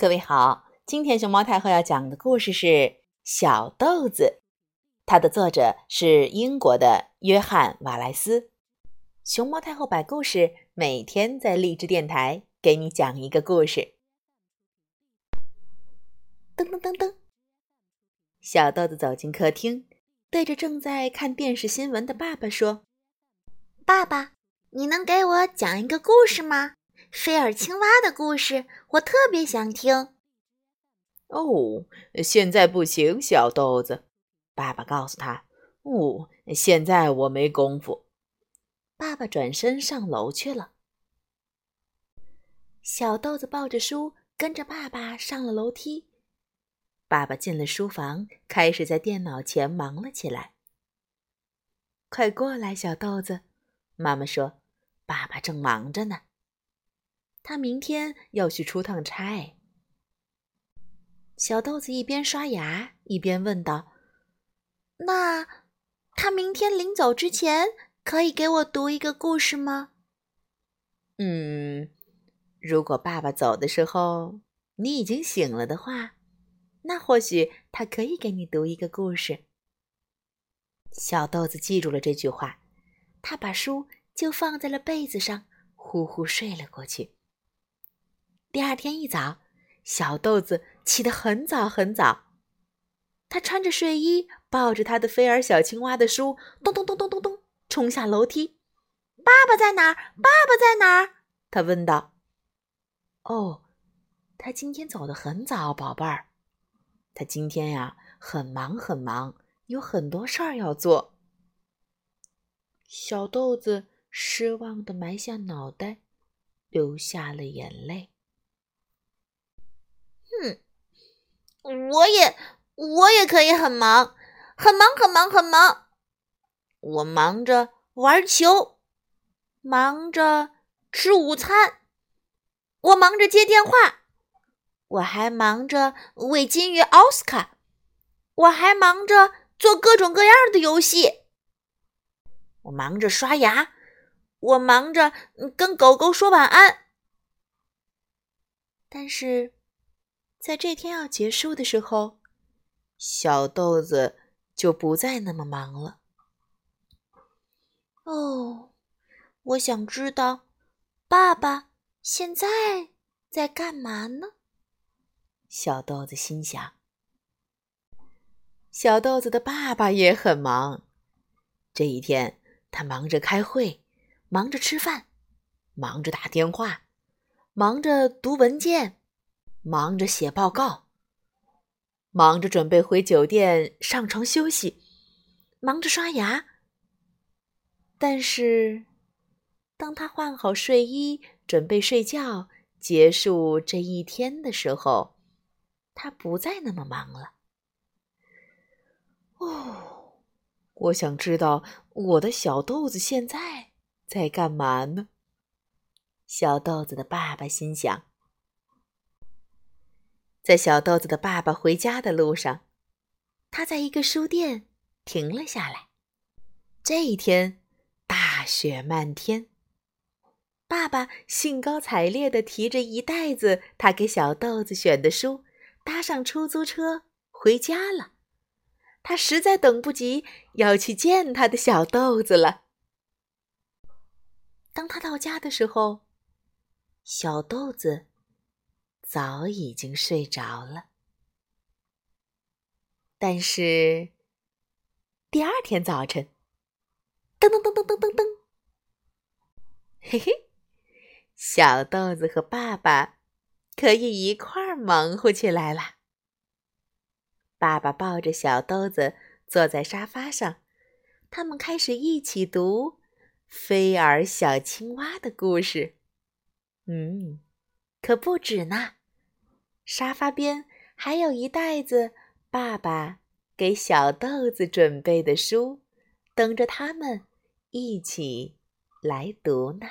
各位好，今天熊猫太后要讲的故事是《小豆子》，它的作者是英国的约翰·瓦莱斯。熊猫太后摆故事，每天在励志电台给你讲一个故事。噔噔噔噔，小豆子走进客厅，对着正在看电视新闻的爸爸说：“爸爸，你能给我讲一个故事吗？”菲尔青蛙的故事，我特别想听。哦，现在不行，小豆子。爸爸告诉他：“哦，现在我没工夫。”爸爸转身上楼去了。小豆子抱着书，跟着爸爸上了楼梯。爸爸进了书房，开始在电脑前忙了起来。快过来，小豆子，妈妈说：“爸爸正忙着呢。”他明天要去出趟差。小豆子一边刷牙一边问道：“那他明天临走之前可以给我读一个故事吗？”“嗯，如果爸爸走的时候你已经醒了的话，那或许他可以给你读一个故事。”小豆子记住了这句话，他把书就放在了被子上，呼呼睡了过去。第二天一早，小豆子起得很早很早。他穿着睡衣，抱着他的菲尔小青蛙的书，咚咚咚咚咚咚，冲下楼梯。爸爸在哪儿？爸爸在哪儿？他问道。哦，他今天走得很早，宝贝儿。他今天呀，很忙很忙，有很多事儿要做。小豆子失望的埋下脑袋，流下了眼泪。哼，我也我也可以很忙，很忙，很忙，很忙。我忙着玩球，忙着吃午餐，我忙着接电话，我还忙着喂金鱼奥斯卡，我还忙着做各种各样的游戏。我忙着刷牙，我忙着跟狗狗说晚安，但是。在这天要结束的时候，小豆子就不再那么忙了。哦，我想知道，爸爸现在在干嘛呢？小豆子心想。小豆子的爸爸也很忙，这一天他忙着开会，忙着吃饭，忙着打电话，忙着读文件。忙着写报告，忙着准备回酒店上床休息，忙着刷牙。但是，当他换好睡衣，准备睡觉，结束这一天的时候，他不再那么忙了。哦，我想知道我的小豆子现在在干嘛呢？小豆子的爸爸心想。在小豆子的爸爸回家的路上，他在一个书店停了下来。这一天，大雪漫天。爸爸兴高采烈地提着一袋子他给小豆子选的书，搭上出租车回家了。他实在等不及要去见他的小豆子了。当他到家的时候，小豆子。早已经睡着了，但是第二天早晨，噔噔噔噔噔噔噔，嘿嘿，小豆子和爸爸可以一块儿忙活起来了。爸爸抱着小豆子坐在沙发上，他们开始一起读《菲尔小青蛙》的故事。嗯，可不止呢。沙发边还有一袋子爸爸给小豆子准备的书，等着他们一起来读呢。